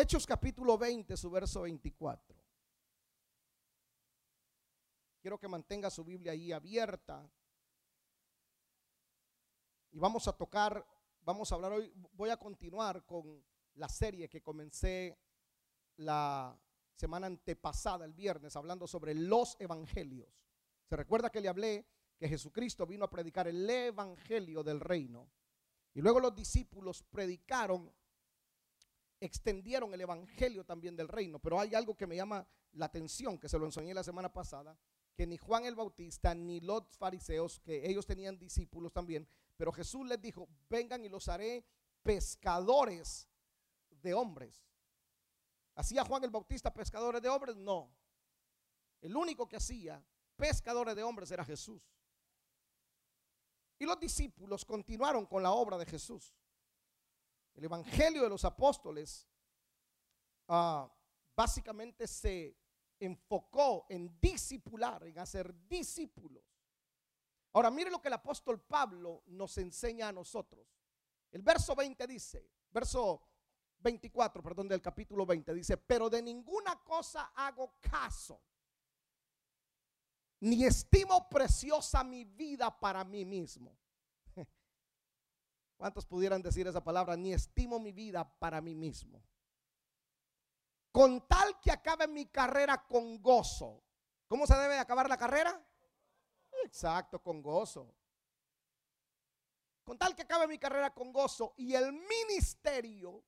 Hechos capítulo 20, su verso 24. Quiero que mantenga su Biblia ahí abierta. Y vamos a tocar, vamos a hablar hoy, voy a continuar con la serie que comencé la semana antepasada, el viernes, hablando sobre los evangelios. Se recuerda que le hablé que Jesucristo vino a predicar el evangelio del reino. Y luego los discípulos predicaron, extendieron el evangelio también del reino. Pero hay algo que me llama la atención, que se lo enseñé la semana pasada, que ni Juan el Bautista ni los fariseos, que ellos tenían discípulos también, pero Jesús les dijo, vengan y los haré pescadores de hombres. ¿Hacía Juan el Bautista pescadores de hombres? No. El único que hacía pescadores de hombres era Jesús. Y los discípulos continuaron con la obra de Jesús. El Evangelio de los Apóstoles ah, básicamente se enfocó en discipular, en hacer discípulos. Ahora mire lo que el apóstol Pablo nos enseña a nosotros. El verso 20 dice, verso 24, perdón, del capítulo 20 dice, pero de ninguna cosa hago caso, ni estimo preciosa mi vida para mí mismo. ¿Cuántos pudieran decir esa palabra? Ni estimo mi vida para mí mismo. Con tal que acabe mi carrera con gozo. ¿Cómo se debe acabar la carrera? Exacto, con gozo. Con tal que acabe mi carrera con gozo y el ministerio,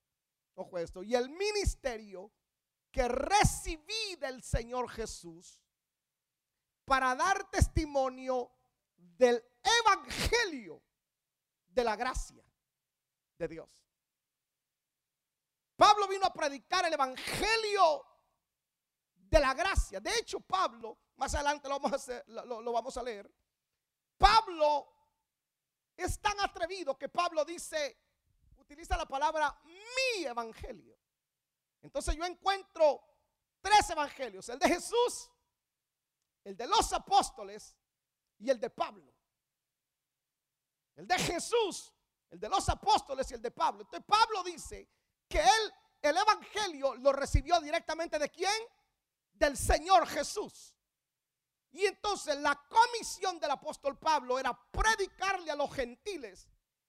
ojo esto, y el ministerio que recibí del Señor Jesús para dar testimonio del evangelio de la gracia de Dios. Pablo vino a predicar el evangelio de la gracia. De hecho, Pablo, más adelante lo vamos a, hacer, lo, vamos a leer, Pablo es tan atrevido que Pablo dice, utiliza la palabra mi evangelio. Entonces yo encuentro tres evangelios, el de Jesús, el de los apóstoles y el de Pablo. El de Jesús, el de los apóstoles y el de Pablo. Entonces Pablo dice que él, el evangelio, lo recibió directamente de quién? Del Señor Jesús. Y entonces la comisión del apóstol Pablo era predicarle a los gentiles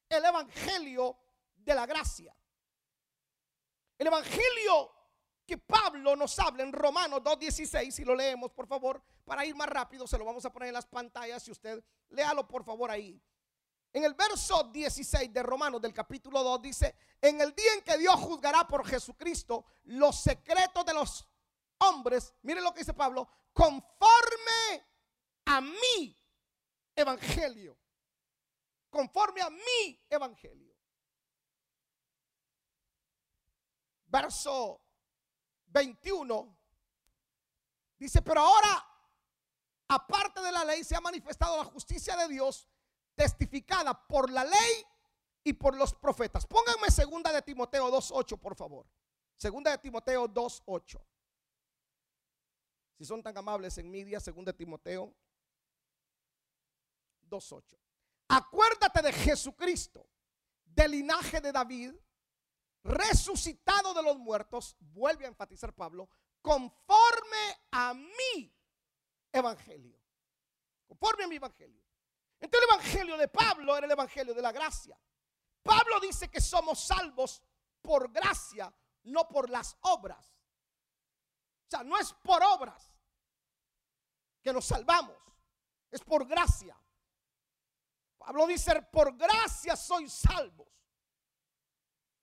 el evangelio de la gracia. El evangelio que Pablo nos habla en Romanos 2.16, si lo leemos por favor, para ir más rápido, se lo vamos a poner en las pantallas, si usted léalo por favor ahí. En el verso 16 de Romanos del capítulo 2 dice, en el día en que Dios juzgará por Jesucristo los secretos de los hombres, miren lo que dice Pablo, conforme a mi evangelio, conforme a mi evangelio. Verso 21 dice, pero ahora, aparte de la ley, se ha manifestado la justicia de Dios testificada por la ley y por los profetas. Pónganme segunda de Timoteo 2.8, por favor. Segunda de Timoteo 2.8. Si son tan amables en media, segunda de Timoteo 2.8. Acuérdate de Jesucristo, del linaje de David, resucitado de los muertos, vuelve a enfatizar Pablo, conforme a mi evangelio. Conforme a mi evangelio. Entonces el evangelio de Pablo era el evangelio de la gracia. Pablo dice que somos salvos por gracia, no por las obras. O sea, no es por obras que nos salvamos, es por gracia. Pablo dice, por gracia sois salvos.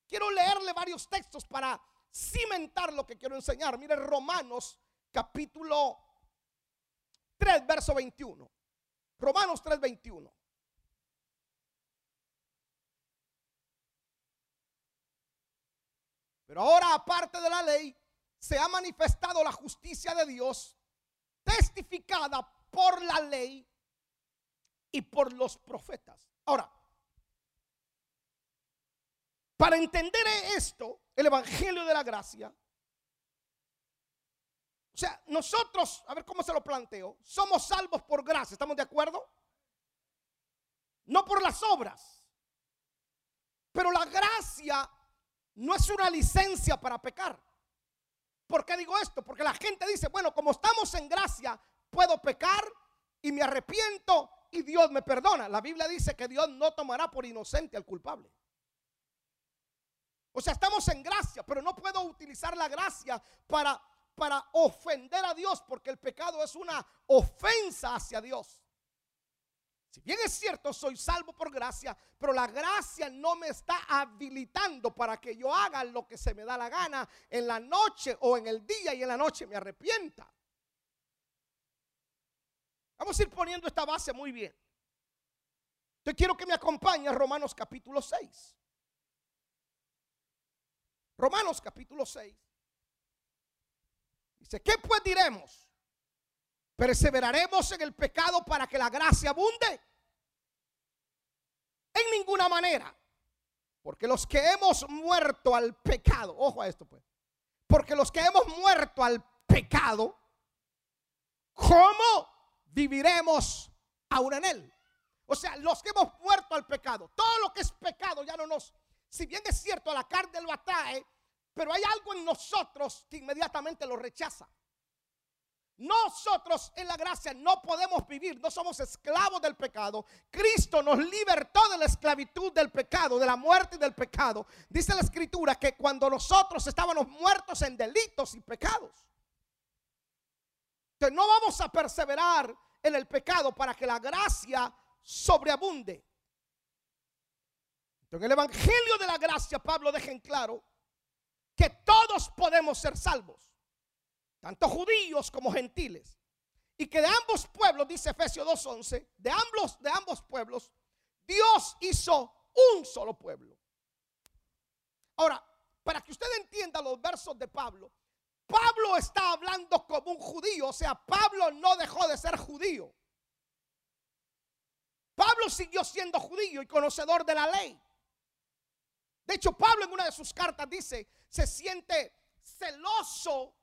Quiero leerle varios textos para cimentar lo que quiero enseñar. Mire Romanos capítulo 3, verso 21. Romanos 3:21. Pero ahora, aparte de la ley, se ha manifestado la justicia de Dios, testificada por la ley y por los profetas. Ahora, para entender esto, el Evangelio de la Gracia, o sea, nosotros, a ver cómo se lo planteo, somos salvos por gracia, ¿estamos de acuerdo? No por las obras. Pero la gracia no es una licencia para pecar. ¿Por qué digo esto? Porque la gente dice, bueno, como estamos en gracia, puedo pecar y me arrepiento y Dios me perdona. La Biblia dice que Dios no tomará por inocente al culpable. O sea, estamos en gracia, pero no puedo utilizar la gracia para, para ofender a Dios, porque el pecado es una ofensa hacia Dios. Si bien es cierto, soy salvo por gracia, pero la gracia no me está habilitando para que yo haga lo que se me da la gana en la noche o en el día y en la noche me arrepienta. Vamos a ir poniendo esta base muy bien. Yo quiero que me acompañe a Romanos capítulo 6. Romanos capítulo 6. Dice, ¿qué pues diremos? ¿Perseveraremos en el pecado para que la gracia abunde? En ninguna manera. Porque los que hemos muerto al pecado, ojo a esto pues, porque los que hemos muerto al pecado, ¿cómo viviremos aún en él? O sea, los que hemos muerto al pecado, todo lo que es pecado ya no nos, si bien es cierto, a la carne lo atrae, pero hay algo en nosotros que inmediatamente lo rechaza. Nosotros en la gracia no podemos vivir, no somos esclavos del pecado. Cristo nos libertó de la esclavitud del pecado, de la muerte y del pecado. Dice la escritura que cuando nosotros estábamos muertos en delitos y pecados, que no vamos a perseverar en el pecado para que la gracia sobreabunde. En el Evangelio de la Gracia, Pablo deja en claro que todos podemos ser salvos tanto judíos como gentiles. Y que de ambos pueblos, dice Efesios 2.11, de ambos, de ambos pueblos, Dios hizo un solo pueblo. Ahora, para que usted entienda los versos de Pablo, Pablo está hablando como un judío, o sea, Pablo no dejó de ser judío. Pablo siguió siendo judío y conocedor de la ley. De hecho, Pablo en una de sus cartas dice, se siente celoso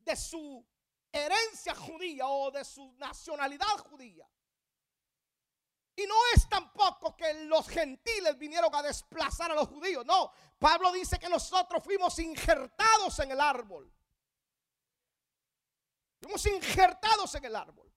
de su herencia judía o de su nacionalidad judía. Y no es tampoco que los gentiles vinieron a desplazar a los judíos. No, Pablo dice que nosotros fuimos injertados en el árbol. Fuimos injertados en el árbol.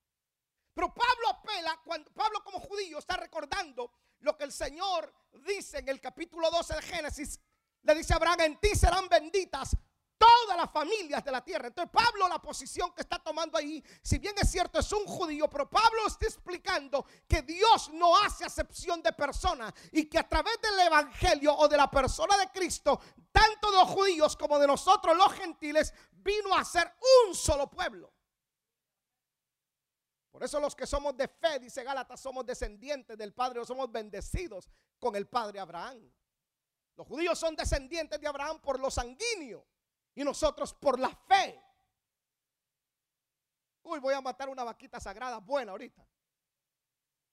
Pero Pablo apela, cuando Pablo como judío está recordando lo que el Señor dice en el capítulo 12 de Génesis. Le dice a Abraham, en ti serán benditas todas las familias de la tierra. Entonces Pablo la posición que está tomando ahí, si bien es cierto es un judío, pero Pablo está explicando que Dios no hace acepción de personas y que a través del evangelio o de la persona de Cristo, tanto de los judíos como de nosotros los gentiles, vino a ser un solo pueblo. Por eso los que somos de fe, dice Gálatas, somos descendientes del Padre o somos bendecidos con el Padre Abraham. Los judíos son descendientes de Abraham por lo sanguíneo y nosotros por la fe. Uy, voy a matar una vaquita sagrada buena ahorita.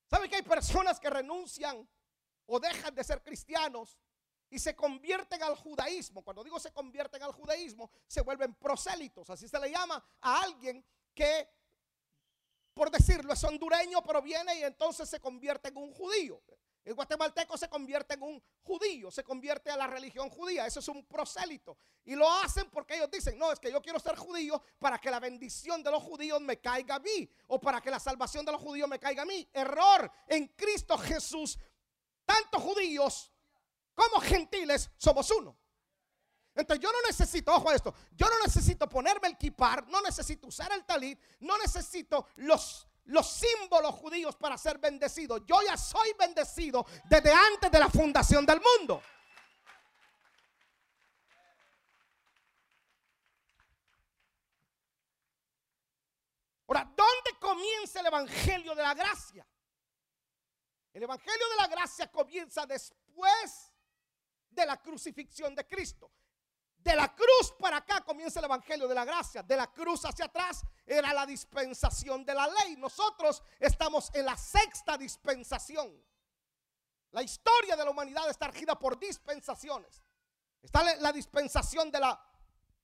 ¿Sabe que hay personas que renuncian o dejan de ser cristianos y se convierten al judaísmo? Cuando digo se convierten al judaísmo, se vuelven prosélitos. Así se le llama a alguien que, por decirlo, es hondureño, pero viene y entonces se convierte en un judío. El guatemalteco se convierte en un judío, se convierte a la religión judía. Eso es un prosélito. Y lo hacen porque ellos dicen, no, es que yo quiero ser judío para que la bendición de los judíos me caiga a mí. O para que la salvación de los judíos me caiga a mí. Error. En Cristo Jesús, tanto judíos como gentiles somos uno. Entonces yo no necesito, ojo a esto, yo no necesito ponerme el kipar, no necesito usar el talit, no necesito los los símbolos judíos para ser bendecidos. Yo ya soy bendecido desde antes de la fundación del mundo. Ahora, ¿dónde comienza el Evangelio de la Gracia? El Evangelio de la Gracia comienza después de la crucifixión de Cristo. De la cruz para acá comienza el Evangelio de la Gracia. De la cruz hacia atrás era la dispensación de la ley. Nosotros estamos en la sexta dispensación. La historia de la humanidad está regida por dispensaciones. Está la dispensación de la,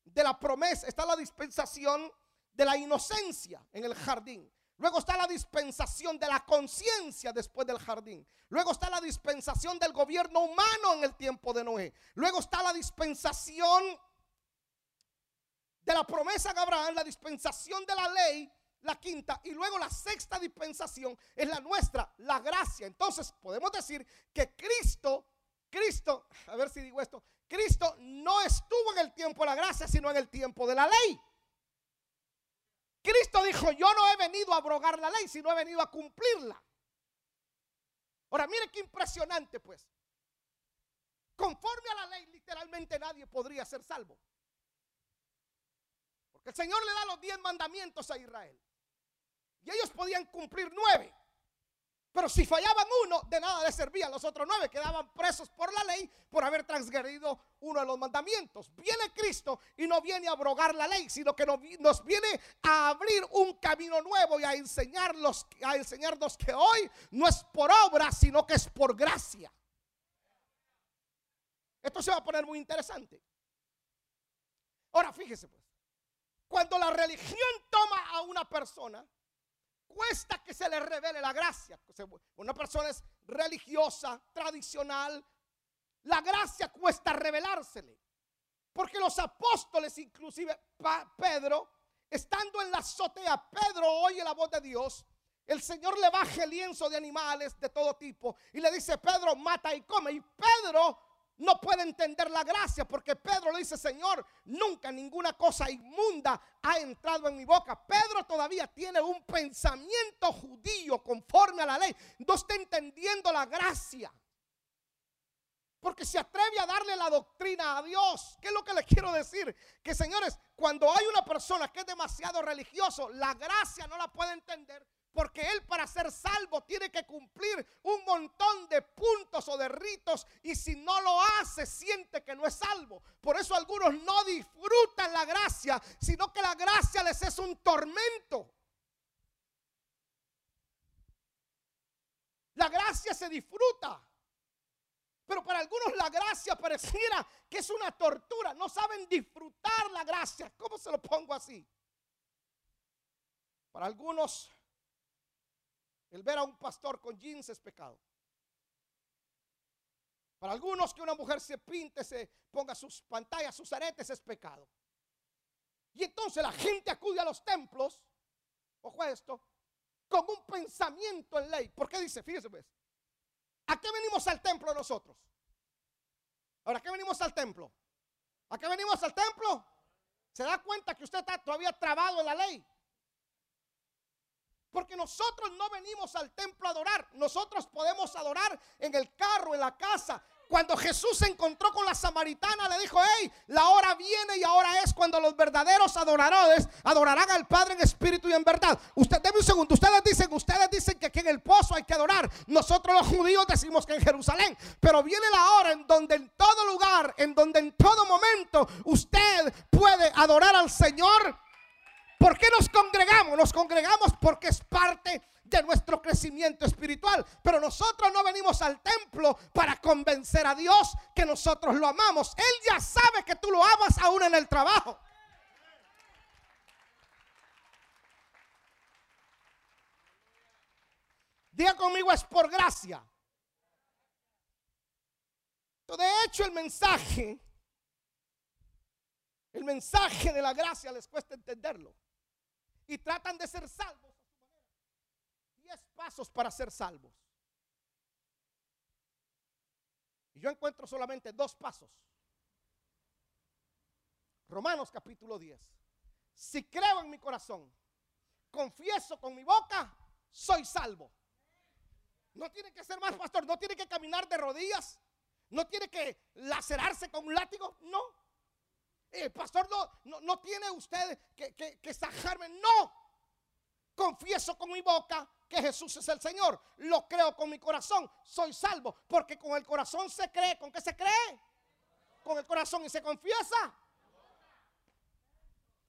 de la promesa, está la dispensación de la inocencia en el jardín. Luego está la dispensación de la conciencia después del jardín. Luego está la dispensación del gobierno humano en el tiempo de Noé. Luego está la dispensación de la promesa en Abraham, la dispensación de la ley, la quinta, y luego la sexta dispensación es la nuestra, la gracia. Entonces podemos decir que Cristo, Cristo, a ver si digo esto, Cristo no estuvo en el tiempo de la gracia, sino en el tiempo de la ley. Cristo dijo, yo no he venido a abrogar la ley, sino he venido a cumplirla. Ahora, mire qué impresionante pues. Conforme a la ley, literalmente nadie podría ser salvo. Porque el Señor le da los diez mandamientos a Israel. Y ellos podían cumplir nueve. Pero si fallaban uno, de nada les servían los otros nueve. Quedaban presos por la ley por haber transgredido uno de los mandamientos. Viene Cristo y no viene a abrogar la ley, sino que nos viene a abrir un camino nuevo y a enseñarlos, a enseñarnos que hoy no es por obra, sino que es por gracia. Esto se va a poner muy interesante. Ahora fíjese pues, cuando la religión toma a una persona, cuesta que se le revele la gracia. Una persona es religiosa, tradicional, la gracia cuesta revelársele. Porque los apóstoles, inclusive Pedro, estando en la azotea, Pedro oye la voz de Dios. El Señor le baja el lienzo de animales de todo tipo y le dice, Pedro, mata y come. Y Pedro no puede entender la gracia porque Pedro le dice, Señor, nunca ninguna cosa inmunda ha entrado en mi boca. Pedro todavía tiene un pensamiento judío conforme a la ley. No está entendiendo la gracia. Porque se atreve a darle la doctrina a Dios. ¿Qué es lo que le quiero decir? Que señores, cuando hay una persona que es demasiado religioso, la gracia no la puede entender porque él para ser salvo tiene que cumplir un montón de puntos o de ritos. Y si no lo hace, siente que no es salvo. Por eso algunos no disfrutan la gracia, sino que la gracia les es un tormento. La gracia se disfruta. Pero para algunos la gracia pareciera que es una tortura. No saben disfrutar la gracia. ¿Cómo se lo pongo así? Para algunos el ver a un pastor con jeans es pecado. Para algunos que una mujer se pinte, se ponga sus pantallas, sus aretes es pecado. Y entonces la gente acude a los templos, ojo a esto, con un pensamiento en ley. ¿Por qué dice? Fíjese pues. ¿A qué venimos al templo nosotros? Ahora, ¿a qué venimos al templo? ¿A qué venimos al templo? ¿Se da cuenta que usted está todavía trabado en la ley? Porque nosotros no venimos al templo a adorar. Nosotros podemos adorar en el carro, en la casa. Cuando Jesús se encontró con la samaritana, le dijo, hey, la hora viene y ahora es cuando los verdaderos adoradores adorarán al Padre en espíritu y en verdad. Usted, deme un segundo, ustedes dicen, ustedes dicen que aquí en el pozo hay que adorar. Nosotros los judíos decimos que en Jerusalén. Pero viene la hora en donde en todo lugar, en donde en todo momento usted puede adorar al Señor ¿Por qué nos congregamos? Nos congregamos porque es parte de nuestro crecimiento espiritual. Pero nosotros no venimos al templo para convencer a Dios que nosotros lo amamos. Él ya sabe que tú lo amas aún en el trabajo. Diga conmigo, es por gracia. De hecho, el mensaje, el mensaje de la gracia les cuesta entenderlo y tratan de ser salvos a su manera. Diez pasos para ser salvos. Y yo encuentro solamente dos pasos. Romanos capítulo 10. Si creo en mi corazón, confieso con mi boca, soy salvo. No tiene que ser más pastor, no tiene que caminar de rodillas, no tiene que lacerarse con un látigo, no. El pastor, no, no, tiene usted que, que, que sajarme. No. Confieso con mi boca que Jesús es el Señor. Lo creo con mi corazón. Soy salvo. Porque con el corazón se cree. ¿Con qué se cree? Con el corazón y se confiesa.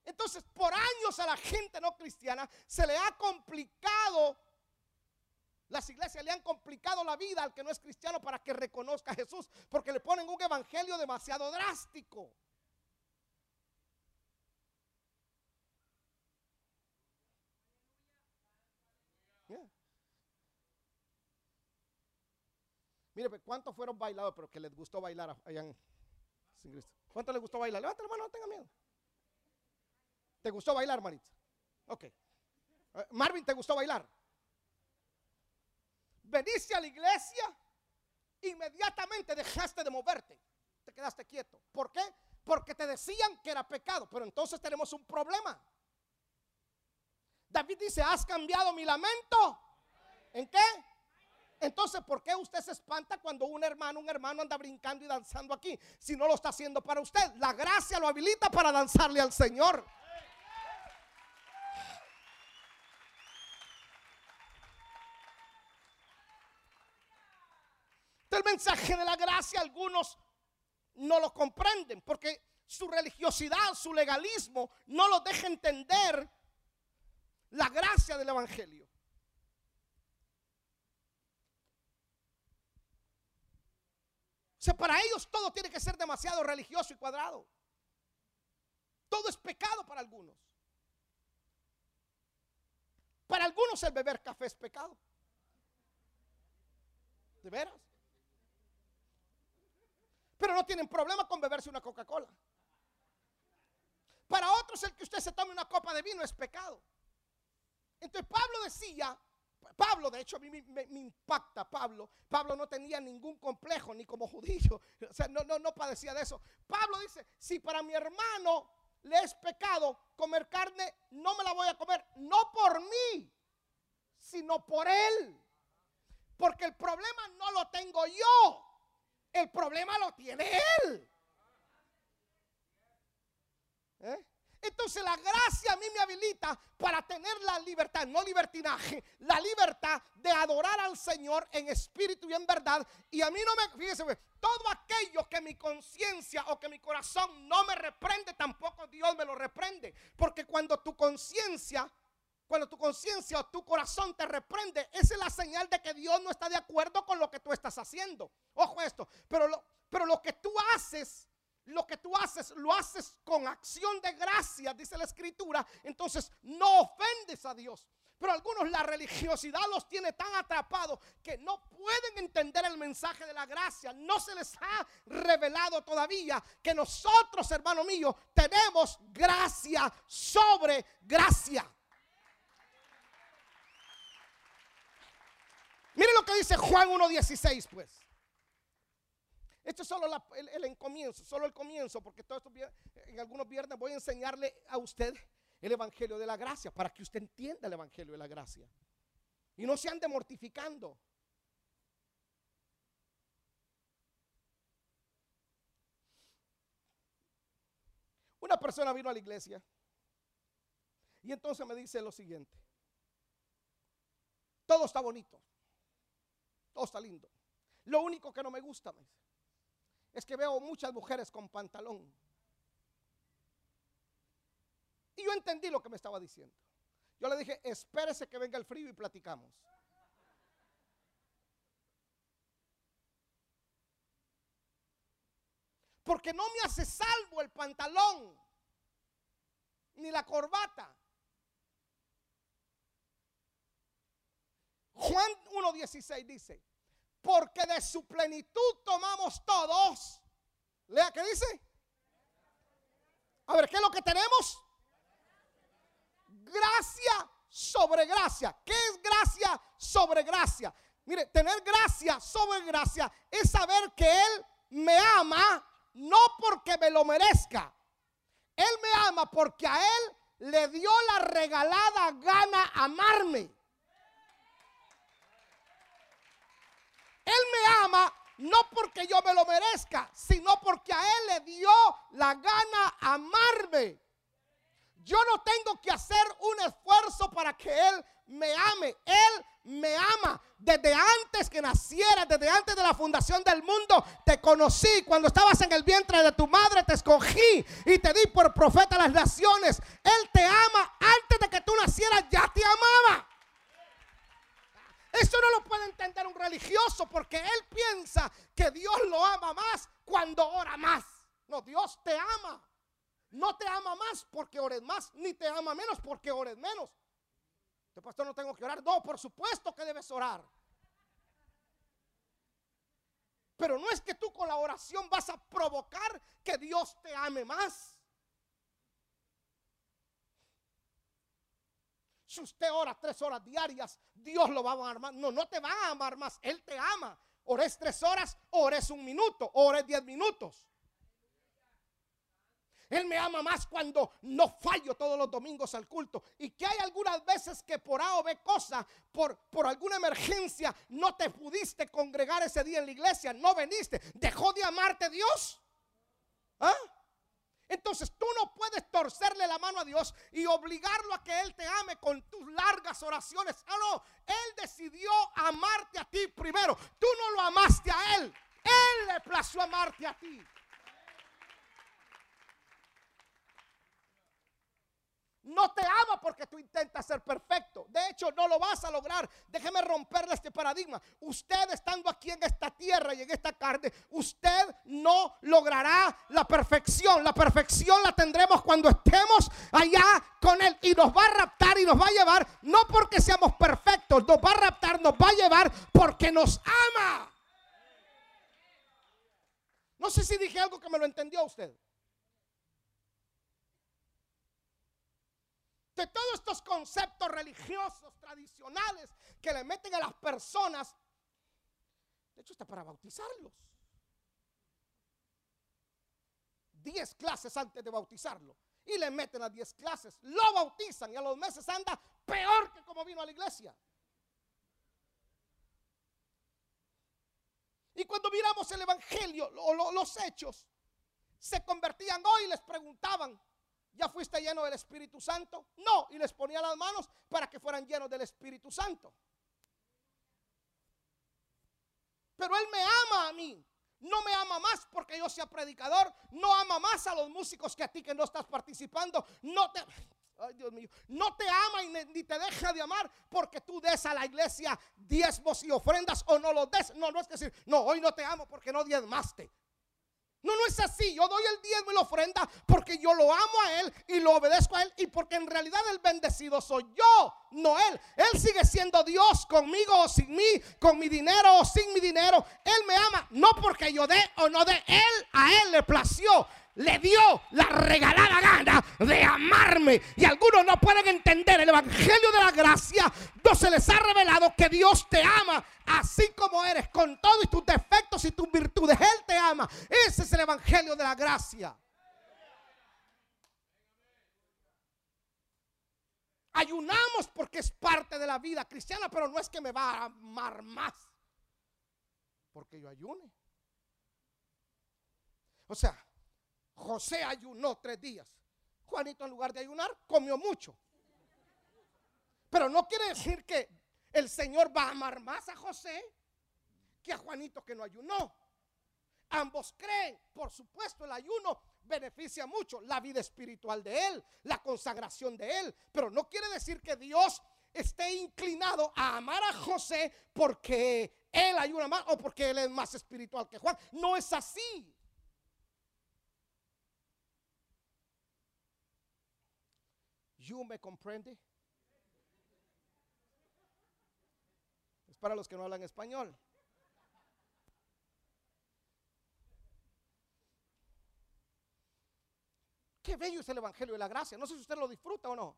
Entonces, por años a la gente no cristiana se le ha complicado, las iglesias le han complicado la vida al que no es cristiano para que reconozca a Jesús, porque le ponen un evangelio demasiado drástico. Mire, pues, ¿cuántos fueron bailados, pero que les gustó bailar allá en Sin Cristo? ¿Cuántos les gustó bailar? Levanta la mano, no tenga miedo. ¿Te gustó bailar, Maritza? Ok. Eh, Marvin, ¿te gustó bailar? Veniste a la iglesia, inmediatamente dejaste de moverte. Te quedaste quieto. ¿Por qué? Porque te decían que era pecado. Pero entonces tenemos un problema. David dice, ¿has cambiado mi lamento? ¿En qué? Entonces, ¿por qué usted se espanta cuando un hermano, un hermano anda brincando y danzando aquí? Si no lo está haciendo para usted. La gracia lo habilita para danzarle al Señor. El mensaje de la gracia algunos no lo comprenden porque su religiosidad, su legalismo no lo deja entender la gracia del Evangelio. O para ellos todo tiene que ser demasiado religioso y cuadrado. Todo es pecado para algunos. Para algunos el beber café es pecado. ¿De veras? Pero no tienen problema con beberse una Coca-Cola. Para otros el que usted se tome una copa de vino es pecado. Entonces Pablo decía, Pablo de hecho a mí me, impacta Pablo, Pablo no tenía ningún complejo ni como judío, o sea, no, no, no padecía de eso. Pablo dice, si para mi hermano le es pecado comer carne, no me la voy a comer, no por mí, sino por él. Porque el problema no lo tengo yo, el problema lo tiene él. ¿Eh? Entonces la gracia a mí me habilita para tener la libertad, no libertinaje, la libertad de adorar al Señor en espíritu y en verdad. Y a mí no me, fíjese, todo aquello que mi conciencia o que mi corazón no me reprende, tampoco Dios me lo reprende. Porque cuando tu conciencia, cuando tu conciencia o tu corazón te reprende, esa es la señal de que Dios no está de acuerdo con lo que tú estás haciendo. Ojo esto, pero lo, pero lo que tú haces lo que tú haces, lo haces con acción de gracia, dice la escritura, entonces no ofendes a Dios. Pero algunos la religiosidad los tiene tan atrapados que no pueden entender el mensaje de la gracia. No se les ha revelado todavía que nosotros, hermano mío, tenemos gracia sobre gracia. Mire lo que dice Juan 1.16, pues. Esto es solo el, comienzo, solo el comienzo, porque todo esto en algunos viernes voy a enseñarle a usted el Evangelio de la Gracia para que usted entienda el Evangelio de la Gracia. Y no se ande mortificando. Una persona vino a la iglesia y entonces me dice lo siguiente. Todo está bonito. Todo está lindo. Lo único que no me gusta, me dice es que veo muchas mujeres con pantalón. Y yo entendí lo que me estaba diciendo. Yo le dije, espérese que venga el frío y platicamos. Porque no me hace salvo el pantalón ni la corbata. Juan 1.16 dice, porque de su plenitud tomamos todos. Lea, ¿qué dice? A ver, ¿qué es lo que tenemos? Gracia sobre gracia. ¿Qué es gracia sobre gracia? Mire, tener gracia sobre gracia es saber que Él me ama no porque me lo merezca. Él me ama porque a Él le dio la regalada gana amarme. Él me ama no porque yo me lo merezca, sino porque a Él le dio la gana amarme. Yo no tengo que hacer un esfuerzo para que Él me ame. Él me ama. Desde antes que naciera, desde antes de la fundación del mundo, te conocí. Cuando estabas en el vientre de tu madre, te escogí y te di por profeta a las naciones. Él te ama. Antes de que tú nacieras, ya te amaba. Eso no lo puede entender un religioso porque él piensa que Dios lo ama más cuando ora más. No, Dios te ama. No te ama más porque ores más, ni te ama menos porque ores menos. Este pastor no tengo que orar. No, por supuesto que debes orar. Pero no es que tú con la oración vas a provocar que Dios te ame más. Si usted ora tres horas diarias, Dios lo va a amar más. No, no te va a amar más. Él te ama. Ores tres horas, ores un minuto, ores diez minutos. Él me ama más cuando no fallo todos los domingos al culto. Y que hay algunas veces que por A o B cosa, por, por alguna emergencia, no te pudiste congregar ese día en la iglesia, no veniste. ¿Dejó de amarte Dios? ¿Ah? Entonces tú no puedes torcerle la mano a Dios y obligarlo a que Él te ame con tus largas oraciones. Ah, no, Él decidió amarte a ti primero. Tú no lo amaste a Él. Él le plació amarte a ti. No te ama porque tú intentas ser perfecto. De hecho, no lo vas a lograr. Déjeme romperle este paradigma. Usted estando aquí en esta tierra y en esta carne, usted no logrará la perfección. La perfección la tendremos cuando estemos allá con Él. Y nos va a raptar y nos va a llevar, no porque seamos perfectos, nos va a raptar, nos va a llevar porque nos ama. No sé si dije algo que me lo entendió usted. De todos estos conceptos religiosos, tradicionales que le meten a las personas. De hecho, está para bautizarlos. Diez clases antes de bautizarlo. Y le meten las diez clases. Lo bautizan y a los meses anda peor que como vino a la iglesia. Y cuando miramos el Evangelio o los hechos, se convertían hoy y les preguntaban, ¿Ya fuiste lleno del Espíritu Santo? No, y les ponía las manos para que fueran llenos del Espíritu Santo. Pero Él me ama a mí. No me ama más porque yo sea predicador. No ama más a los músicos que a ti que no estás participando. No te... Ay, Dios mío. No te ama y ni te deja de amar porque tú des a la iglesia diezmos y ofrendas o no los des. No, no es decir, no, hoy no te amo porque no diezmaste. No, no es así. Yo doy el diezmo y la ofrenda porque yo lo amo a Él y lo obedezco a Él y porque en realidad el bendecido soy yo, no Él. Él sigue siendo Dios conmigo o sin mí, con mi dinero o sin mi dinero. Él me ama, no porque yo dé o no dé. Él a Él le plació le dio la regalada gana de amarme. Y algunos no pueden entender el Evangelio de la gracia. No se les ha revelado que Dios te ama así como eres, con todos tus defectos y tus virtudes. Él te ama. Ese es el Evangelio de la gracia. Ayunamos porque es parte de la vida cristiana, pero no es que me va a amar más. Porque yo ayune. O sea, José ayunó tres días. Juanito en lugar de ayunar comió mucho. Pero no quiere decir que el Señor va a amar más a José que a Juanito que no ayunó. Ambos creen, por supuesto, el ayuno beneficia mucho la vida espiritual de él, la consagración de él, pero no quiere decir que Dios esté inclinado a amar a José porque él ayuna más o porque él es más espiritual que Juan. No es así. ¿You me comprende? Es para los que no hablan español. Qué bello es el Evangelio de la Gracia. No sé si usted lo disfruta o no.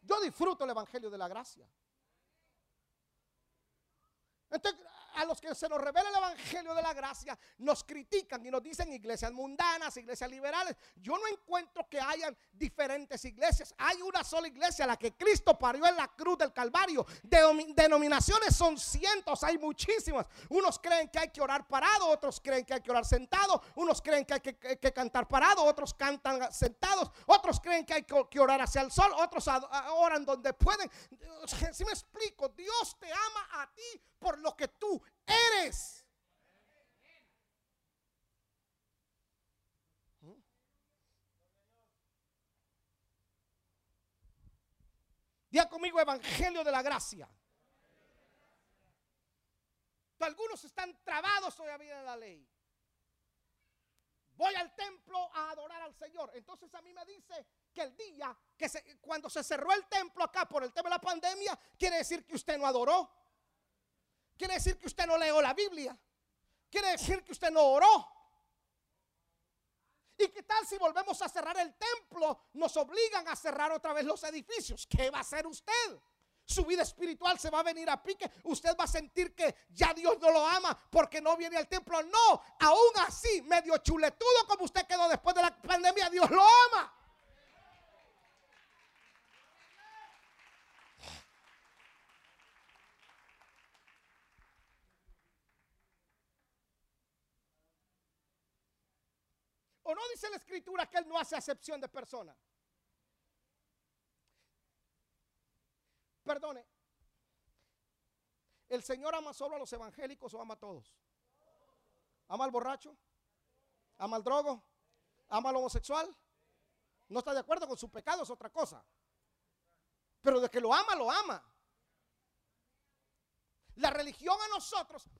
Yo disfruto el Evangelio de la Gracia. Entonces, a los que se nos revela el Evangelio de la Gracia, nos critican y nos dicen iglesias mundanas, iglesias liberales. Yo no encuentro que hayan diferentes iglesias. Hay una sola iglesia, la que Cristo parió en la cruz del Calvario. denominaciones son cientos, hay muchísimas. Unos creen que hay que orar parado, otros creen que hay que orar sentado, unos creen que hay que, cantar parado, otros cantan sentados, otros creen que hay que, orar hacia el sol, otros oran donde pueden. Si me explico, Dios te ama a ti por lo que tú eres. Día conmigo Evangelio de la Gracia. Algunos están trabados todavía en la ley. Voy al templo a adorar al Señor. Entonces a mí me dice que el día que se, cuando se cerró el templo acá por el tema de la pandemia, quiere decir que usted no adoró. Quiere decir que usted no leyó la Biblia. Quiere decir que usted no oró. ¿Y qué tal si volvemos a cerrar el templo? Nos obligan a cerrar otra vez los edificios. ¿Qué va a hacer usted? Su vida espiritual se va a venir a pique. Usted va a sentir que ya Dios no lo ama porque no viene al templo. No, aún así, medio chuletudo como usted quedó después de la pandemia, Dios lo ama. ¿O no dice la escritura que Él no hace acepción de personas? Perdone, ¿el Señor ama solo a los evangélicos o ama a todos? ¿Ama al borracho? ¿Ama al drogo? ¿Ama al homosexual? No está de acuerdo con su pecado, es otra cosa. Pero de que lo ama, lo ama. La religión a nosotros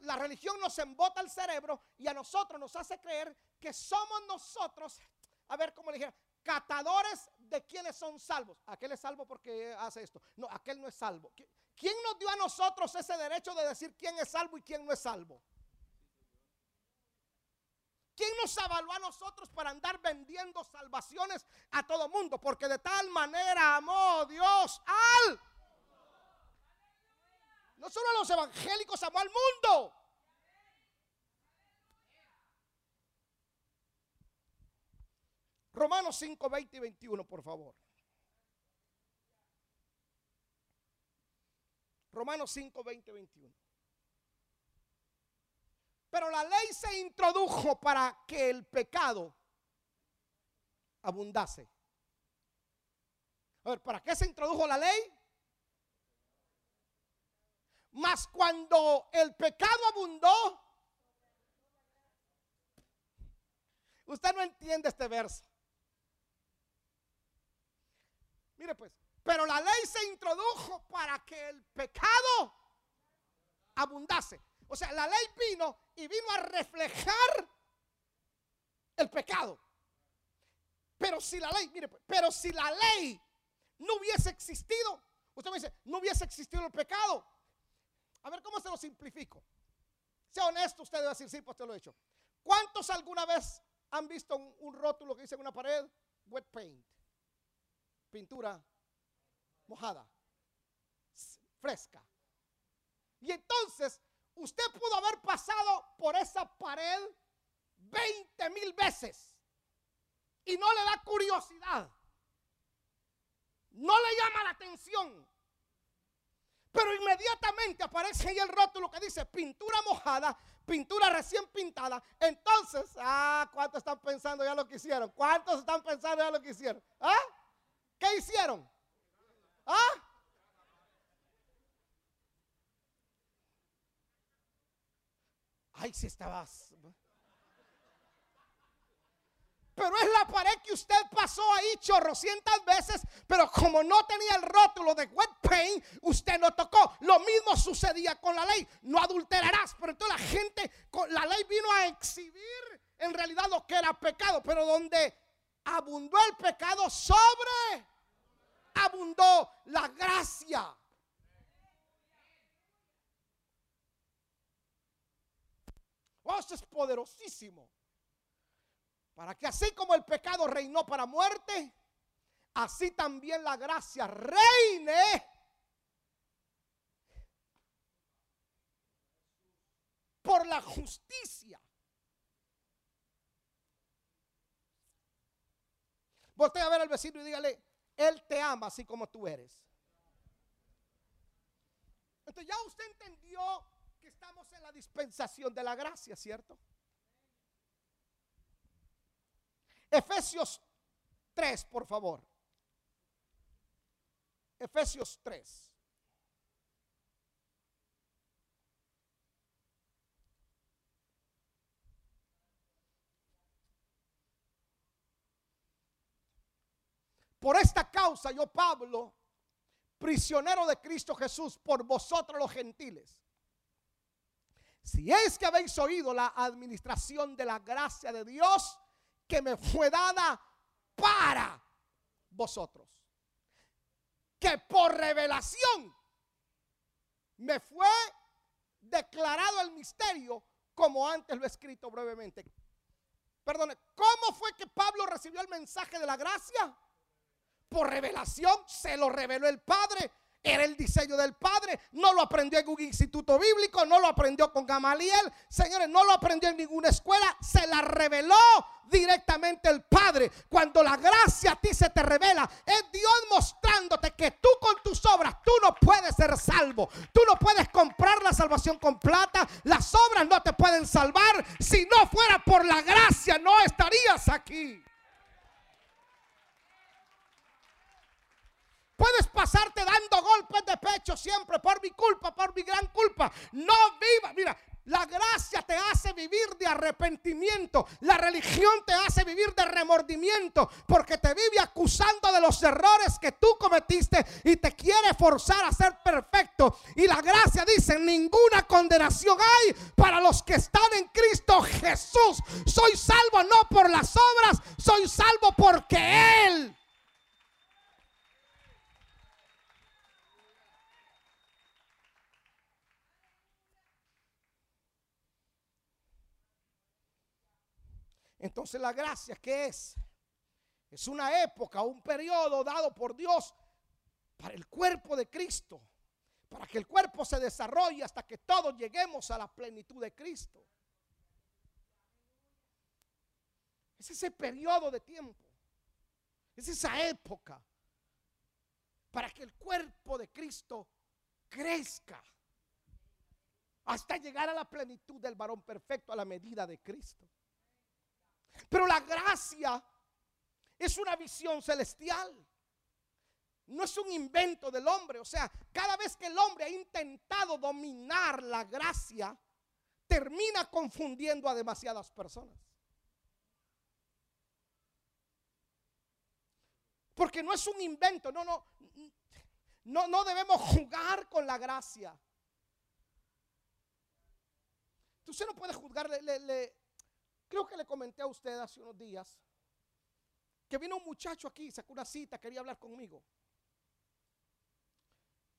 la religión nos embota el cerebro y a nosotros nos hace creer que somos nosotros, a ver cómo le dije, catadores de quienes son salvos. Aquel es salvo porque hace esto. No, aquel no es salvo. ¿Quién nos dio a nosotros ese derecho de decir quién es salvo y quién no es salvo? ¿Quién nos avaló a nosotros para andar vendiendo salvaciones a todo mundo? Porque de tal manera amó Dios al no solo a los evangélicos, amó al mundo. Romanos 5, 20 y 21, por favor. Romanos 5, 20 y 21. Pero la ley se introdujo para que el pecado abundase. A ver, ¿para qué se introdujo la ley? Mas cuando el pecado abundó, usted no entiende este verso. Mire pues, pero la ley se introdujo para que el pecado abundase. O sea, la ley vino y vino a reflejar el pecado. Pero si la ley, mire, pues, pero si la ley no hubiese existido, usted me dice, no hubiese existido el pecado. A ver, ¿cómo se lo simplifico? Sea honesto, usted debe decir, sí, pues te lo he hecho. ¿Cuántos alguna vez han visto un, rótulo que dice en una pared? Wet paint. Pintura mojada. Fresca. Y entonces, usted pudo haber pasado por esa pared 20 mil veces. Y no le da curiosidad. No le llama la atención. Pero inmediatamente aparece ahí el rótulo que dice pintura mojada, pintura recién pintada. Entonces, ah, ¿cuántos están pensando ya lo que hicieron? ¿Cuántos están pensando ya lo que hicieron? ¿Ah? ¿Qué hicieron? ¿Ah? Ay, si estabas. Pero es la pared que usted pasó ahí chorrocientas veces, pero como no tenía el rótulo de wet paint, usted no tocó. Lo mismo sucedía con la ley. No adulterarás. Pero entonces la gente, la ley vino a exhibir en realidad lo que era pecado. Pero donde abundó el pecado, sobre abundó la gracia. Oh, esto es poderosísimo. Para que así como el pecado reinó para muerte, así también la gracia reine por la justicia. Voltea a ver al vecino y dígale, Él te ama así como tú eres. Entonces ya usted entendió que estamos en la dispensación de la gracia, ¿cierto? Efesios 3, por favor. Efesios 3. Por esta causa yo, Pablo, prisionero de Cristo Jesús, por vosotros los gentiles. Si es que habéis oído la administración de la gracia de Dios, que me fue dada para vosotros. Que por revelación me fue declarado el misterio como antes lo he escrito brevemente. perdone, ¿cómo fue que Pablo recibió el mensaje de la gracia? Por revelación, se lo reveló el Padre. Era el diseño del Padre. No lo aprendió en un instituto bíblico, no lo aprendió con Gamaliel. Señores, no lo aprendió en ninguna escuela. Se la reveló directamente el Padre. Cuando la gracia a ti se te revela, es Dios mostrándote que tú con tus obras, tú no puedes ser salvo. Tú no puedes comprar la salvación con plata. Las obras no te pueden salvar. Si no fuera por la gracia, no estarías aquí. Puedes pasarte dando golpes de pecho siempre por mi culpa, por mi gran culpa. No viva. Mira, la gracia te hace vivir de arrepentimiento. La religión te hace vivir de remordimiento. Porque te vive acusando de los errores que tú cometiste y te quiere forzar a ser perfecto. Y la gracia dice, ninguna condenación hay para los que están en Cristo Jesús. Soy salvo no por las obras, soy salvo porque Él Entonces la gracia, ¿qué es? Es una época, un periodo dado por Dios para el cuerpo de Cristo, para que el cuerpo se desarrolle hasta que todos lleguemos a la plenitud de Cristo. Es ese periodo de tiempo, es esa época para que el cuerpo de Cristo crezca hasta llegar a la plenitud del varón perfecto a la medida de Cristo. Pero la gracia es una visión celestial. No es un invento del hombre. O sea, cada vez que el hombre ha intentado dominar la gracia, termina confundiendo a demasiadas personas. Porque no es un invento, no, no, no, no debemos jugar con la gracia. Usted no puede juzgar, le, Creo que le comenté a usted hace unos días que vino un muchacho aquí, sacó una cita, quería hablar conmigo.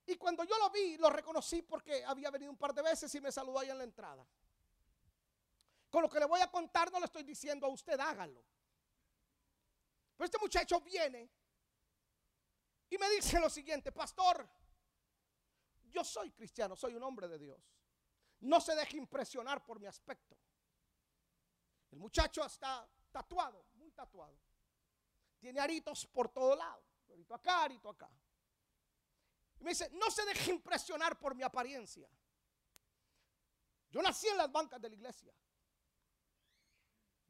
Y cuando yo lo vi, lo reconocí porque había venido un par de veces y me saludó ahí en la entrada. Con lo que le voy a contar, no le estoy diciendo a usted, hágalo. Pero este muchacho viene y me dice lo siguiente, pastor, yo soy cristiano, soy un hombre de Dios. No se deje impresionar por mi aspecto. El muchacho está tatuado, muy tatuado. Tiene aritos por todo lado. Arito acá, arito acá. Y me dice, no se deje impresionar por mi apariencia. Yo nací en las bancas de la iglesia.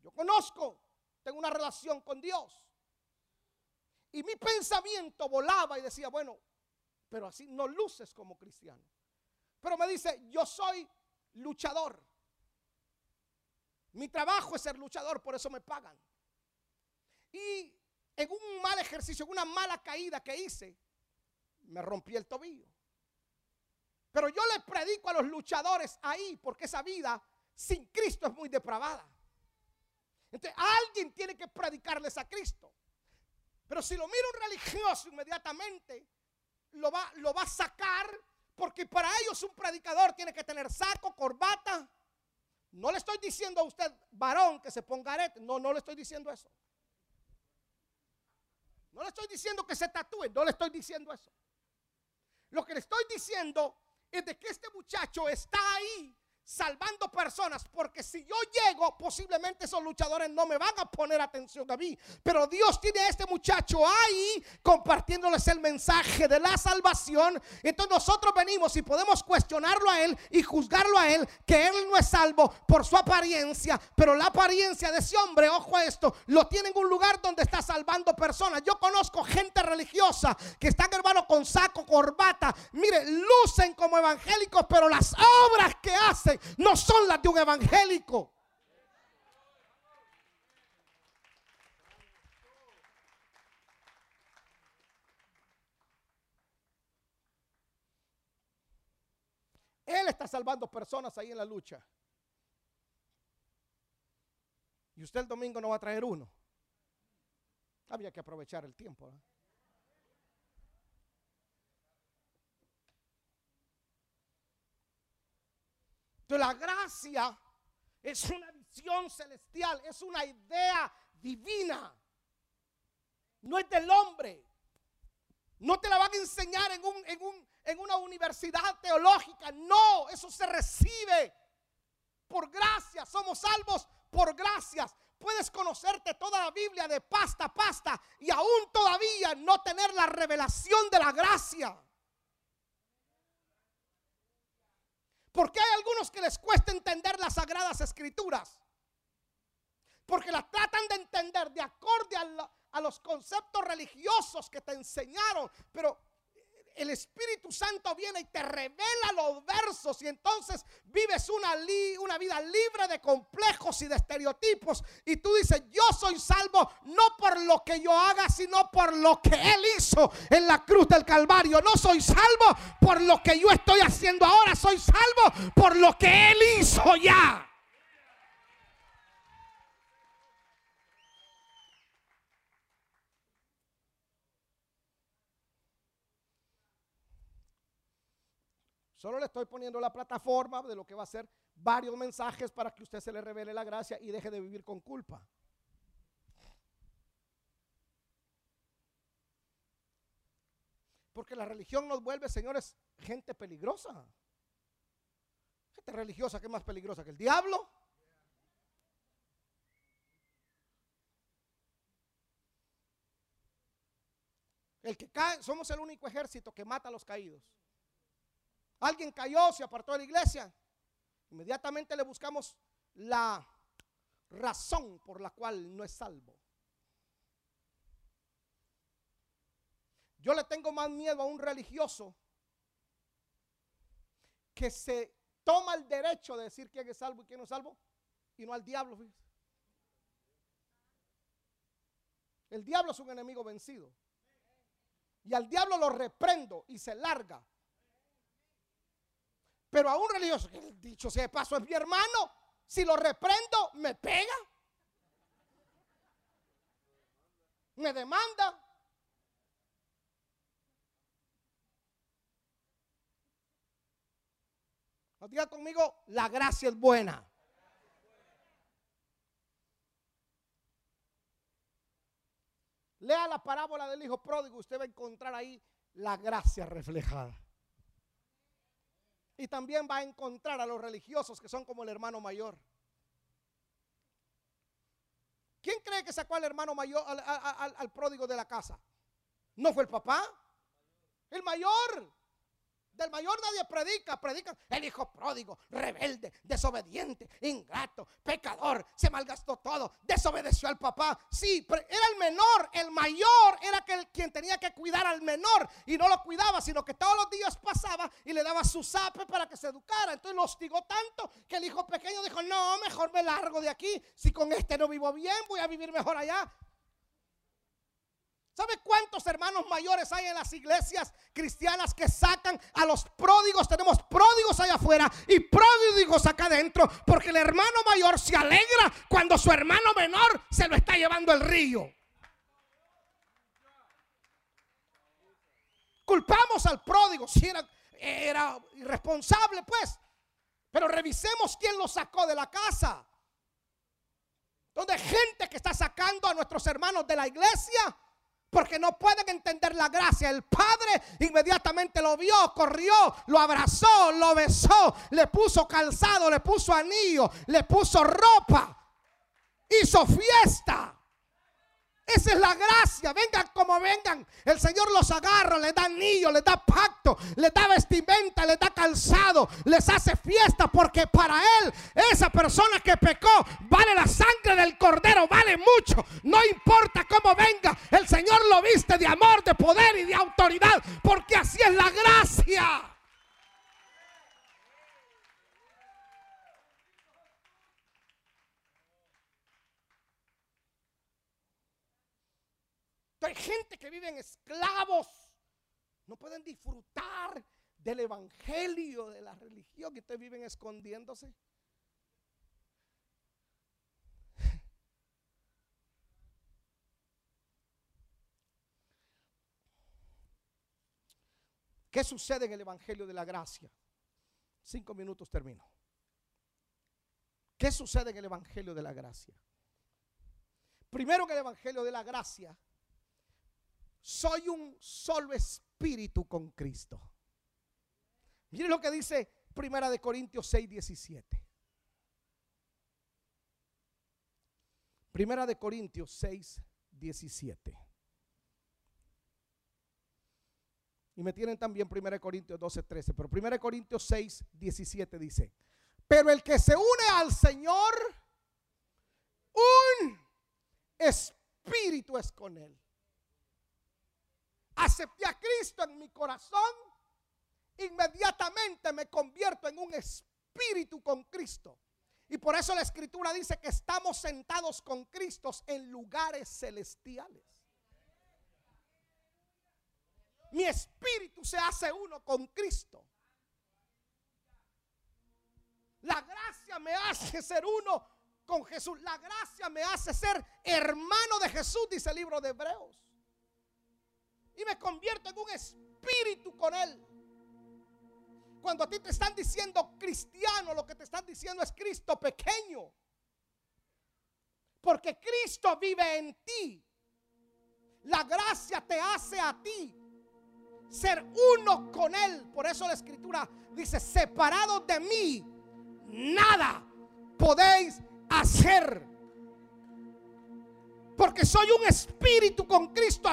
Yo conozco, tengo una relación con Dios. Y mi pensamiento volaba y decía, bueno, pero así no luces como cristiano. Pero me dice, yo soy luchador. Mi trabajo es ser luchador, por eso me pagan. Y en un mal ejercicio, en una mala caída que hice, me rompí el tobillo. Pero yo le predico a los luchadores ahí, porque esa vida sin Cristo es muy depravada. Entonces alguien tiene que predicarles a Cristo. Pero si lo mira un religioso inmediatamente, lo va, lo va a sacar, porque para ellos un predicador tiene que tener saco, corbata, no le estoy diciendo a usted, varón, que se ponga arete. No, no le estoy diciendo eso. No le estoy diciendo que se tatúe. No le estoy diciendo eso. Lo que le estoy diciendo es de que este muchacho está ahí salvando personas, porque si yo llego, posiblemente esos luchadores no me van a poner atención a mí, pero Dios tiene a este muchacho ahí compartiéndoles el mensaje de la salvación, entonces nosotros venimos y podemos cuestionarlo a él y juzgarlo a él, que él no es salvo por su apariencia, pero la apariencia de ese hombre, ojo a esto, lo tiene en un lugar donde está salvando personas. Yo conozco gente religiosa que están hermano con saco, corbata, mire, lucen como evangélicos, pero las obras que hacen no son las de un evangélico. Él está salvando personas ahí en la lucha. Y usted el domingo no va a traer uno. Había que aprovechar el tiempo. Entonces la gracia es una visión celestial, es una idea divina. No es del hombre. No te la van a enseñar en, en una universidad teológica. No, eso se recibe por gracia. Somos salvos por gracias. Puedes conocerte toda la Biblia de pasta a pasta y aún todavía no tener la revelación de la gracia. Porque hay algunos que les cuesta entender las sagradas escrituras. Porque las tratan de entender de acorde a, a los conceptos religiosos que te enseñaron. Pero el Espíritu Santo viene y te revela los versos y entonces vives una, una, vida libre de complejos y de estereotipos. Y tú dices, yo soy salvo no por lo que yo haga, sino por lo que Él hizo en la cruz del Calvario. No soy salvo por lo que yo estoy haciendo ahora, soy salvo por lo que Él hizo ya. Solo le estoy poniendo la plataforma de lo que va a ser varios mensajes para que usted se le revele la gracia y deje de vivir con culpa. Porque la religión nos vuelve, señores, gente peligrosa. Gente religiosa que es más peligrosa que el diablo. El que cae, somos el único ejército que mata a los caídos. Alguien cayó, se apartó de la iglesia. Inmediatamente le buscamos la razón por la cual no es salvo. Yo le tengo más miedo a un religioso que se toma el derecho de decir quién es salvo y quién no es salvo y no al diablo. El diablo es un enemigo vencido. Y al diablo lo reprendo y se larga pero a un religioso, que dicho sea de paso es mi hermano, si lo reprendo, me pega. Me demanda. Diga conmigo, la gracia es buena. Lea la parábola del hijo pródigo, usted va a encontrar ahí la gracia reflejada. Y también va a encontrar a los religiosos que son como el hermano mayor. ¿Quién cree que sacó al hermano mayor, al, al pródigo de la casa? ¿No fue el papá? El mayor. Del mayor nadie predica, predica el hijo pródigo, rebelde, desobediente, ingrato, pecador, se malgastó todo, desobedeció al papá. Sí, era el menor, el mayor era que quien tenía que cuidar al menor y no lo cuidaba, sino que todos los días pasaba y le daba su zape para que se educara. Entonces lo hostigó tanto que el hijo pequeño dijo, no, mejor me largo de aquí, si con este no vivo bien, voy a vivir mejor allá. ¿Sabe cuántos hermanos mayores hay en las iglesias cristianas que sacan a los pródigos? Tenemos pródigos allá afuera y pródigos acá adentro porque el hermano mayor se alegra cuando su hermano menor se lo está llevando el río. Culpamos al pródigo si era, irresponsable, pues. Pero revisemos quién lo sacó de la casa. Donde gente que está sacando a nuestros hermanos de la iglesia porque no pueden entender la gracia. El padre inmediatamente lo vio, corrió, lo abrazó, lo besó, le puso calzado, le puso anillo, le puso ropa, hizo fiesta. Esa es la gracia. Vengan como vengan. El Señor los agarra, les da anillo, les da pacto, les da vestimenta, les da calzado, les hace fiesta porque para Él, esa persona que pecó, vale la sangre del cordero, vale mucho. No importa cómo venga, el Señor lo viste de amor, de poder y de autoridad porque así es la gracia. Hay gente que vive en esclavos. No pueden disfrutar del evangelio, de la religión, que ustedes viven escondiéndose. ¿Qué sucede en el Evangelio de la Gracia? Cinco minutos termino. ¿Qué sucede en el Evangelio de la Gracia? Primero en el Evangelio de la Gracia, soy un solo espíritu con Cristo. Miren lo que dice Primera de Corintios 6, 17. Primera de Corintios 6, 17. Y me tienen también 1 Corintios 12, 13. Pero 1 Corintios 6, 17 dice, pero el que se une al Señor, un espíritu es con él. Acepté a Cristo en mi corazón, inmediatamente me convierto en un espíritu con Cristo. Y por eso la escritura dice que estamos sentados con Cristo en lugares celestiales. Mi espíritu se hace uno con Cristo. La gracia me hace ser uno con Jesús. La gracia me hace ser hermano de Jesús, dice el libro de Hebreos. Y me convierto en un espíritu con Él. Cuando a ti te están diciendo cristiano, lo que te están diciendo es Cristo pequeño. Porque Cristo vive en ti. La gracia te hace a ti ser uno con Él. Por eso la escritura dice, separado de mí, nada podéis hacer. Porque soy un espíritu con Cristo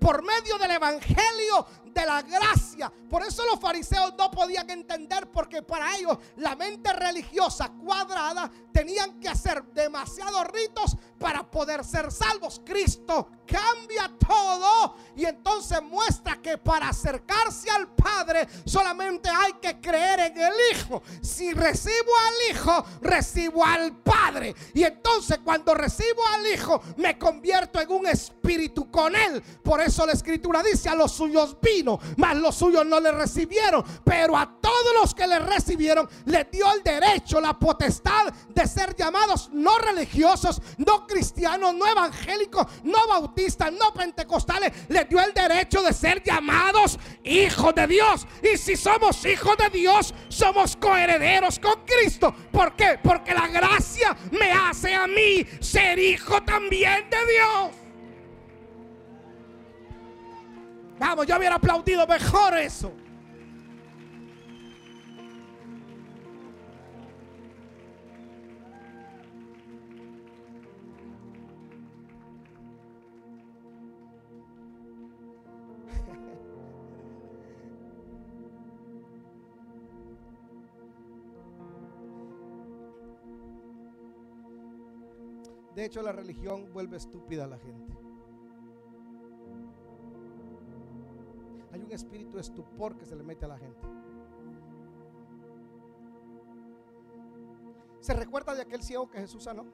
por medio del Evangelio de la gracia. Por eso los fariseos no podían entender porque para ellos la mente religiosa cuadrada tenían que hacer demasiados ritos para poder ser salvos. Cristo cambia todo y entonces muestra que para acercarse al Padre solamente hay que creer en el Hijo. Si recibo al Hijo, recibo al Padre. Y entonces cuando recibo al Hijo, me convierto en un espíritu con Él. Por eso la Escritura dice a los suyos vino, mas los suyos no le recibieron. Pero a todos los que le recibieron, le dio el derecho, la potestad de ser llamados no religiosos, no cristianos, no evangélicos, no bautistas, no pentecostales. Le dio el derecho de ser llamados hijos de Dios. Y si somos hijos de Dios, somos coherederos con Cristo. ¿Por qué? Porque la gracia me hace a mí ser hijo también de Dios. Vamos, yo hubiera aplaudido mejor eso. De hecho, la religión vuelve estúpida a la gente. Hay un espíritu de estupor que se le mete a la gente. ¿Se recuerda de aquel ciego que Jesús sanó?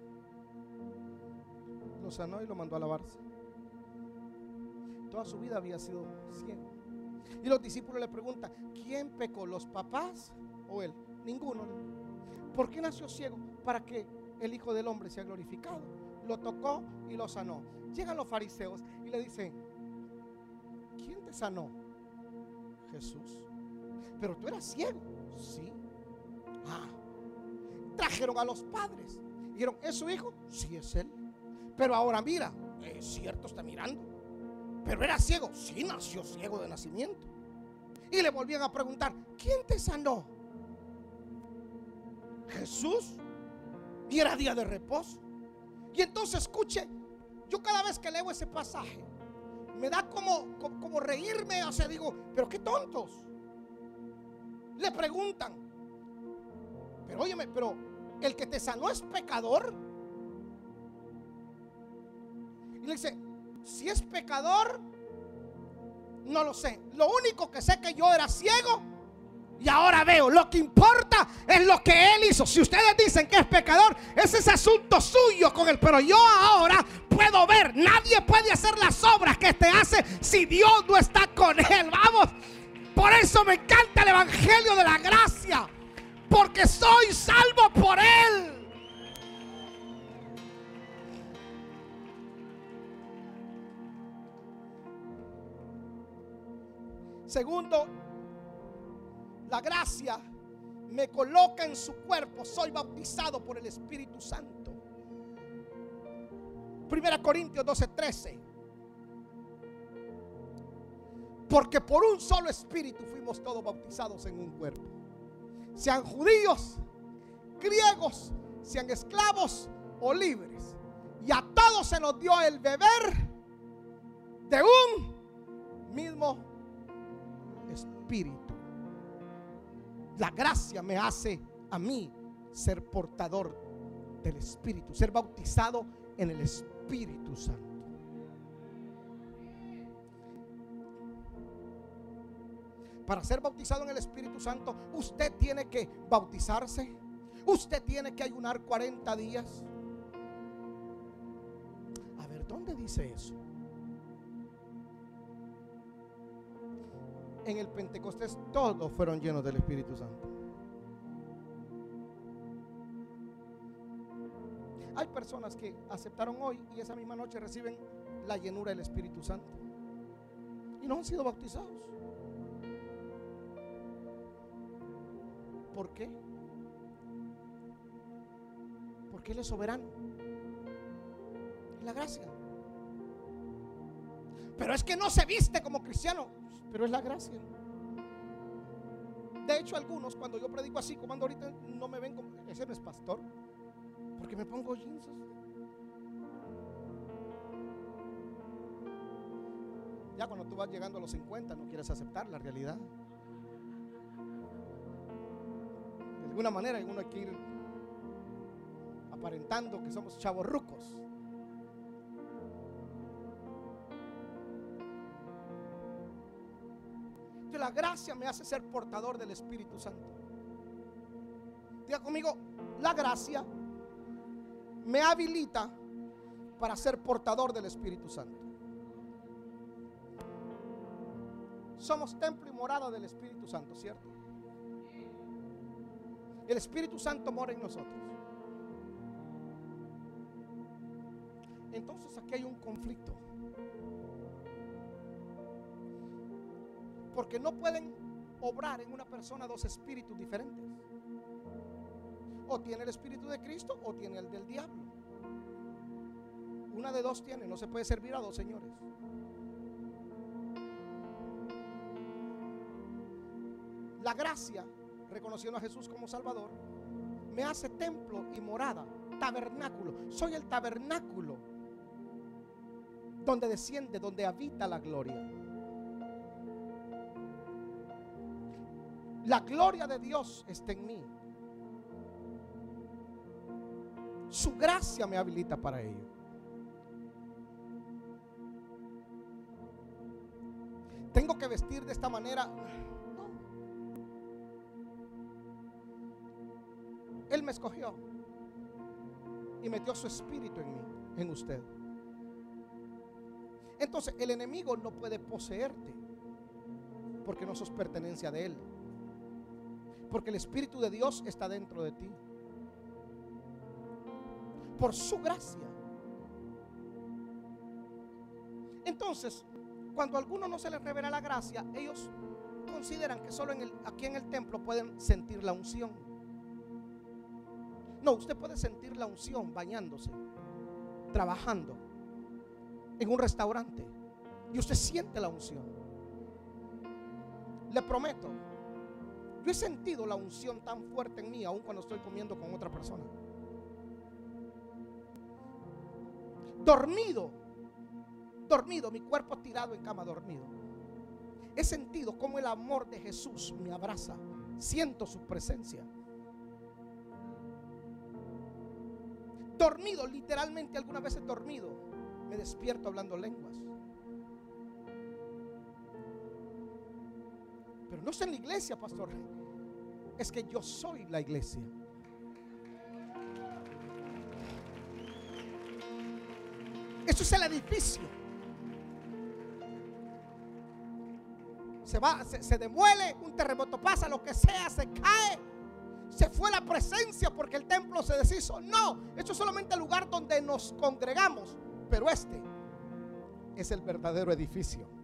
Lo sanó y lo mandó a lavarse. Toda su vida había sido ciego. Y los discípulos le preguntan, ¿quién pecó, los papás o él? Ninguno. ¿Por qué nació ciego? Para que el Hijo del Hombre sea glorificado. Lo tocó y lo sanó. Llegan los fariseos y le dicen, ¿quién te sanó? Jesús. Pero tú eras ciego. Sí. Ah. Trajeron a los padres. Dijeron, ¿es su hijo? Sí, es él. Pero ahora mira, es cierto, está mirando. Pero era ciego. Sí, nació ciego de nacimiento. Y le volvían a preguntar, ¿quién te sanó? Jesús. Y era día de reposo. Y entonces escuche, yo cada vez que leo ese pasaje, me da como, como, reírme, o sea, digo, pero qué tontos. Le preguntan, pero óyeme, pero el que te sanó es pecador. Y le dice, si es pecador, no lo sé. Lo único que sé que yo era ciego y ahora veo, lo que importa es lo que Él hizo. Si ustedes dicen que es pecador, ese es asunto suyo con Él. Pero yo ahora puedo ver, nadie puede hacer las obras que te hace si Dios no está con Él. Vamos, por eso me encanta el Evangelio de la Gracia. Porque soy salvo por Él. Segundo, la gracia me coloca en su cuerpo, soy bautizado por el Espíritu Santo. Primera Corintios 12:13. Porque por un solo espíritu fuimos todos bautizados en un cuerpo. Sean judíos, griegos, sean esclavos o libres. Y a todos se nos dio el beber de un mismo espíritu. La gracia me hace a mí ser portador del Espíritu, ser bautizado en el Espíritu Santo. Para ser bautizado en el Espíritu Santo, usted tiene que bautizarse. Usted tiene que ayunar 40 días. A ver, ¿dónde dice eso? En el Pentecostés todos fueron llenos del Espíritu Santo. Hay personas que aceptaron hoy y esa misma noche reciben la llenura del Espíritu Santo. Y no han sido bautizados. ¿Por qué? Porque Él es soberano. Es la gracia. Pero es que no se viste como cristiano. Pero es la gracia. De hecho, algunos, cuando yo predico así, como ando ahorita, no me ven como. Ese no es pastor. Porque me pongo jeans. Ya cuando tú vas llegando a los 50, no quieres aceptar la realidad. De alguna manera, uno hay que ir aparentando que somos chavos rucos. La gracia me hace ser portador del Espíritu Santo. Diga conmigo, la gracia me habilita para ser portador del Espíritu Santo. Somos templo y morada del Espíritu Santo, ¿cierto? El Espíritu Santo mora en nosotros. Entonces aquí hay un conflicto. Porque no pueden obrar en una persona dos espíritus diferentes. O tiene el espíritu de Cristo o tiene el del diablo. Una de dos tiene, no se puede servir a dos señores. La gracia, reconociendo a Jesús como Salvador, me hace templo y morada, tabernáculo. Soy el tabernáculo donde desciende, donde habita la gloria. La gloria de Dios está en mí. Su gracia me habilita para ello. Tengo que vestir de esta manera. Él me escogió y metió su espíritu en mí, en usted. Entonces el enemigo no puede poseerte porque no sos pertenencia de él. Porque el Espíritu de Dios está dentro de ti. Por su gracia. Entonces, cuando a alguno no se les revela la gracia, ellos consideran que solo aquí en el templo pueden sentir la unción. No, usted puede sentir la unción bañándose, trabajando en un restaurante. Y usted siente la unción. Le prometo yo he sentido la unción tan fuerte en mí, aun cuando estoy comiendo con otra persona. Dormido, dormido, mi cuerpo tirado en cama dormido. He sentido como el amor de Jesús me abraza. Siento su presencia. Dormido, literalmente algunas veces dormido, me despierto hablando lenguas. Pero no es en la iglesia, pastor. Es que yo soy la iglesia. Eso es el edificio. Se va, se, se demuele, un terremoto pasa, lo que sea, se cae. Se fue la presencia porque el templo se deshizo. No, esto es solamente el lugar donde nos congregamos. Pero este es el verdadero edificio.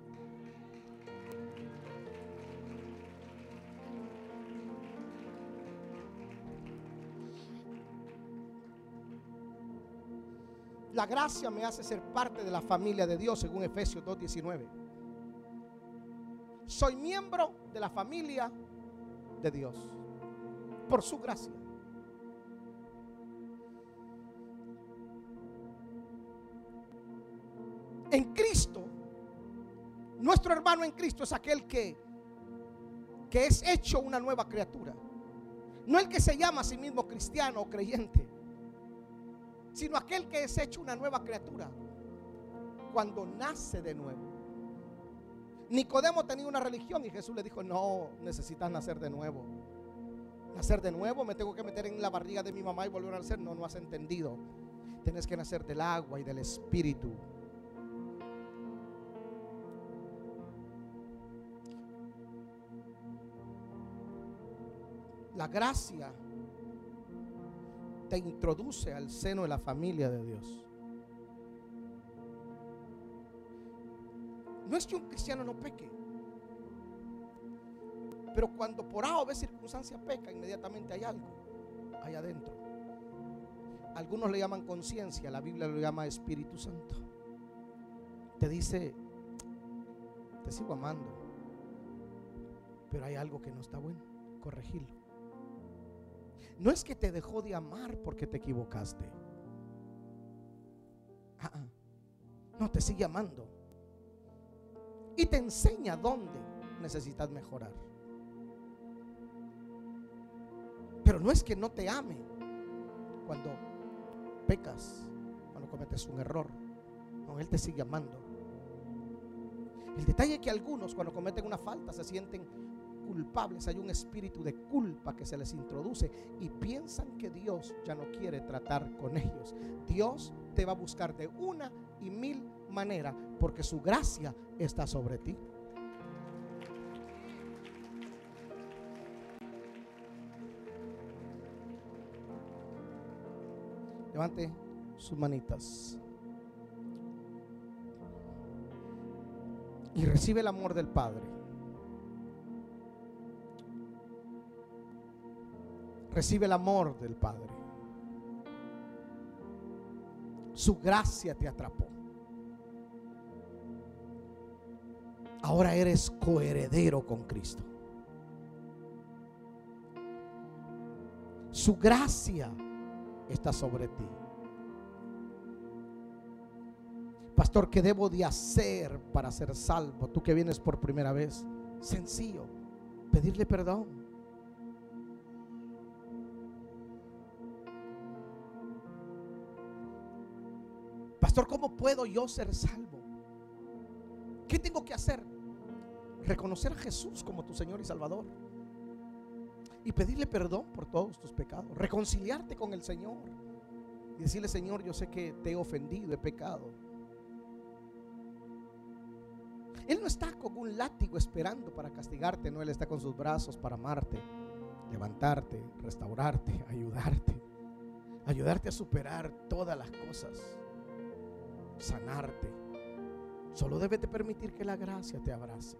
La gracia me hace ser parte de la familia de Dios, según Efesios 2.19. Soy miembro de la familia de Dios, por su gracia. En Cristo, nuestro hermano en Cristo es aquel que, que es hecho una nueva criatura. No el que se llama a sí mismo cristiano o creyente, sino aquel que es hecho una nueva criatura cuando nace de nuevo. Nicodemo tenía una religión y Jesús le dijo, no, necesitas nacer de nuevo. Nacer de nuevo, me tengo que meter en la barriga de mi mamá y volver a nacer. No, no has entendido. Tienes que nacer del agua y del espíritu. La gracia te introduce al seno de la familia de Dios. No es que un cristiano no peque, pero cuando por A o B circunstancia peca, inmediatamente hay algo ahí adentro. Algunos le llaman conciencia, la Biblia lo llama Espíritu Santo. Te dice, te sigo amando, pero hay algo que no está bueno, corregirlo. No es que te dejó de amar porque te equivocaste. Ah, ah. No, te sigue amando. Y te enseña dónde necesitas mejorar. Pero no es que no te ame cuando pecas, cuando cometes un error. No, Él te sigue amando. El detalle es que algunos cuando cometen una falta se sienten culpables, hay un espíritu de culpa que se les introduce y piensan que Dios ya no quiere tratar con ellos. Dios te va a buscar de una y mil maneras porque su gracia está sobre ti. Levante sus manitas. Y recibe el amor del Padre. Recibe el amor del Padre. Su gracia te atrapó. Ahora eres coheredero con Cristo. Su gracia está sobre ti. Pastor, ¿qué debo de hacer para ser salvo? Tú que vienes por primera vez. Sencillo, pedirle perdón. Pastor, ¿cómo puedo yo ser salvo? ¿Qué tengo que hacer? Reconocer a Jesús como tu Señor y Salvador. Y pedirle perdón por todos tus pecados. Reconciliarte con el Señor. Y decirle, Señor, yo sé que te he ofendido, he pecado. Él no está con un látigo esperando para castigarte, no, Él está con sus brazos para amarte, levantarte, restaurarte, ayudarte, ayudarte a superar todas las cosas sanarte. Solo debes de permitir que la gracia te abrace.